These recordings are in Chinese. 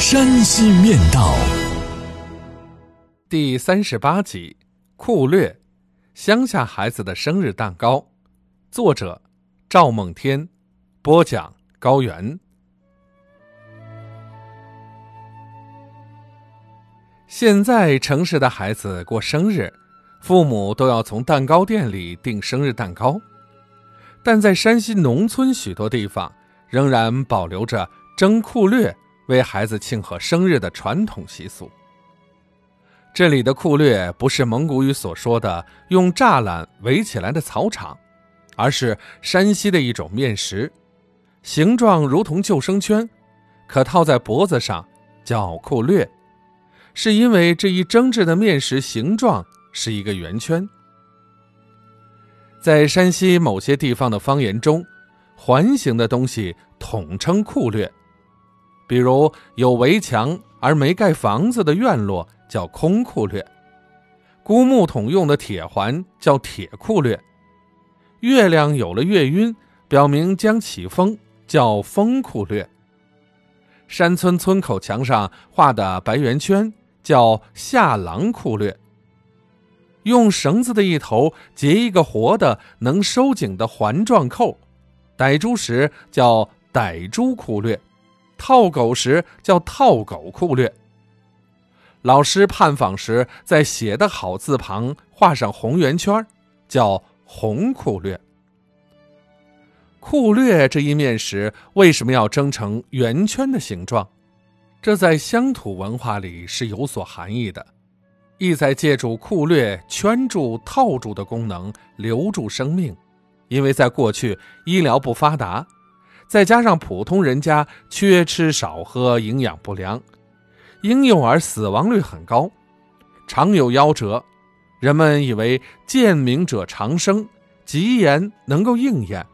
山西面道》第三十八集《酷略：乡下孩子的生日蛋糕》，作者赵梦天，播讲高原。现在城市的孩子过生日，父母都要从蛋糕店里订生日蛋糕，但在山西农村许多地方。仍然保留着蒸酷略为孩子庆贺生日的传统习俗。这里的酷略不是蒙古语所说的用栅栏围起来的草场，而是山西的一种面食，形状如同救生圈，可套在脖子上，叫酷略，是因为这一蒸制的面食形状是一个圆圈。在山西某些地方的方言中。环形的东西统称库略，比如有围墙而没盖房子的院落叫空库略，估木桶用的铁环叫铁库略，月亮有了月晕，表明将起风叫风库略。山村村口墙上画的白圆圈叫下廊库略。用绳子的一头结一个活的能收紧的环状扣。逮猪时叫逮猪库略，套狗时叫套狗库略。老师判访时，在写的好字旁画上红圆圈，叫红库略。库略这一面食为什么要蒸成圆圈的形状？这在乡土文化里是有所含义的，意在借助库略圈住、套住的功能，留住生命。因为在过去医疗不发达，再加上普通人家缺吃少喝，营养不良，婴幼儿死亡率很高，常有夭折。人们以为见明者长生，吉言能够应验。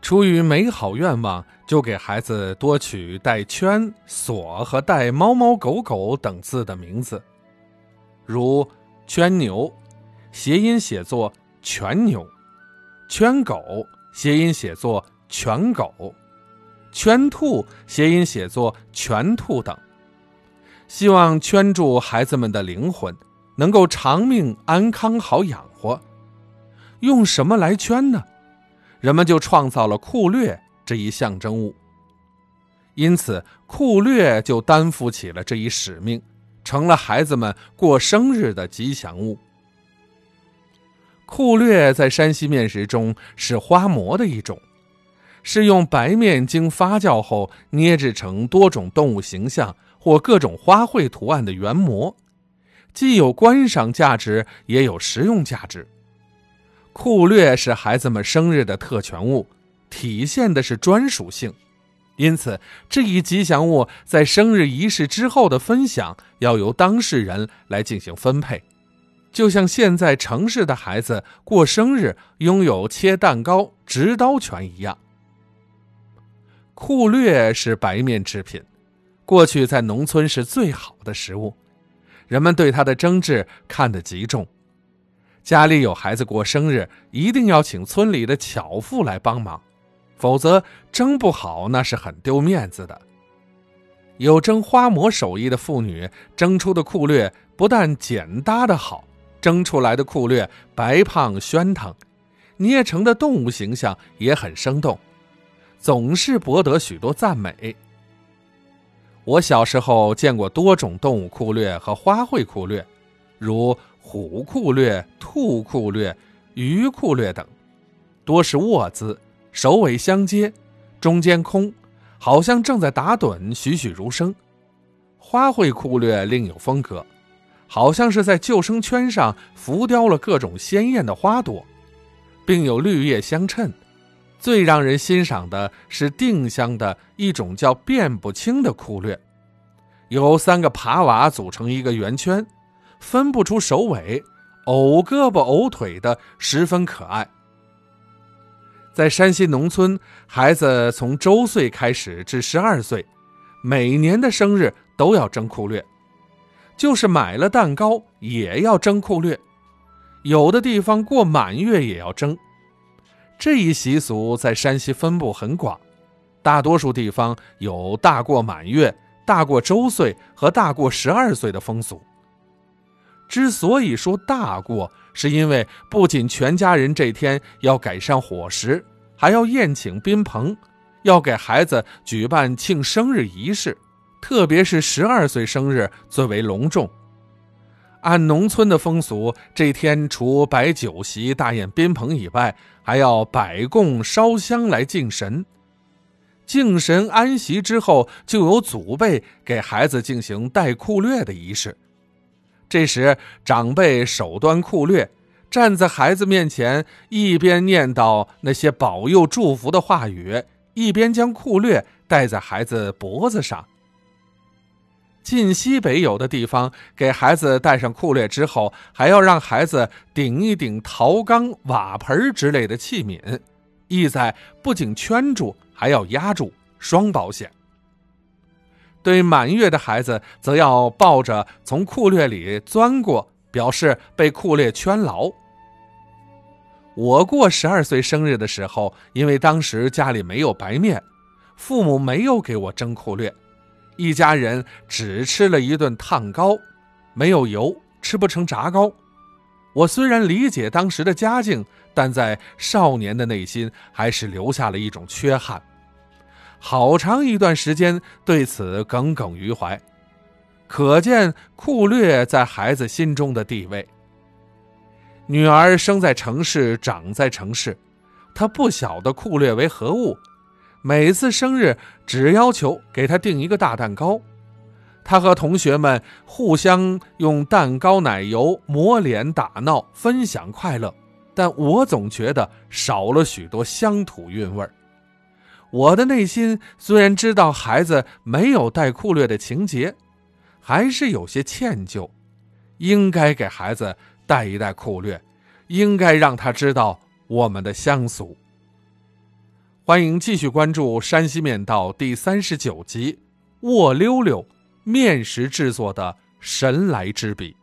出于美好愿望，就给孩子多取带圈、锁和带猫猫狗狗等字的名字，如圈牛，谐音写作全牛。圈狗谐音写作犬狗，圈兔谐音写作全兔等，希望圈住孩子们的灵魂，能够长命安康好养活。用什么来圈呢？人们就创造了酷略这一象征物。因此，酷略就担负起了这一使命，成了孩子们过生日的吉祥物。酷略在山西面食中是花馍的一种，是用白面经发酵后捏制成多种动物形象或各种花卉图案的圆模，既有观赏价值，也有实用价值。酷略是孩子们生日的特权物，体现的是专属性，因此这一吉祥物在生日仪式之后的分享要由当事人来进行分配。就像现在城市的孩子过生日拥有切蛋糕执刀权一样。酷略是白面制品，过去在农村是最好的食物，人们对它的蒸制看得极重。家里有孩子过生日，一定要请村里的巧妇来帮忙，否则蒸不好那是很丢面子的。有蒸花馍手艺的妇女蒸出的酷略不但简搭的好。蒸出来的酷略白胖暄腾，捏成的动物形象也很生动，总是博得许多赞美。我小时候见过多种动物酷略和花卉酷略，如虎酷略、兔酷略、鱼酷略等，多是卧姿，首尾相接，中间空，好像正在打盹，栩栩如生。花卉酷略另有风格。好像是在救生圈上浮雕了各种鲜艳的花朵，并有绿叶相衬。最让人欣赏的是定香的一种叫辨不清的酷略，由三个爬瓦组成一个圆圈，分不出首尾，偶胳膊偶腿的，十分可爱。在山西农村，孩子从周岁开始至十二岁，每年的生日都要争酷略，就是买了蛋糕也要争酷略，有的地方过满月也要争。这一习俗在山西分布很广，大多数地方有大过满月、大过周岁和大过十二岁的风俗。之所以说大过，是因为不仅全家人这天要改善伙食，还要宴请宾朋，要给孩子举办庆生日仪式，特别是十二岁生日最为隆重。按农村的风俗，这天除摆酒席、大宴宾朋以外，还要摆供、烧香来敬神。敬神安息之后，就有祖辈给孩子进行戴裤略的仪式。这时，长辈手端裤略，站在孩子面前，一边念叨那些保佑祝福的话语，一边将裤略戴在孩子脖子上。晋西北有的地方，给孩子戴上裤略之后，还要让孩子顶一顶陶缸、瓦盆之类的器皿，意在不仅圈住，还要压住，双保险。对满月的孩子，则要抱着从裤略里钻过，表示被裤略圈牢。我过十二岁生日的时候，因为当时家里没有白面，父母没有给我蒸裤略。一家人只吃了一顿烫糕，没有油，吃不成炸糕。我虽然理解当时的家境，但在少年的内心还是留下了一种缺憾，好长一段时间对此耿耿于怀。可见酷略在孩子心中的地位。女儿生在城市，长在城市，她不晓得酷略为何物。每次生日只要求给他订一个大蛋糕，他和同学们互相用蛋糕奶油抹脸打闹，分享快乐。但我总觉得少了许多乡土韵味儿。我的内心虽然知道孩子没有带酷略的情节，还是有些歉疚。应该给孩子带一带酷略，应该让他知道我们的乡俗。欢迎继续关注《山西面道》第三十九集《卧溜溜》，面食制作的神来之笔。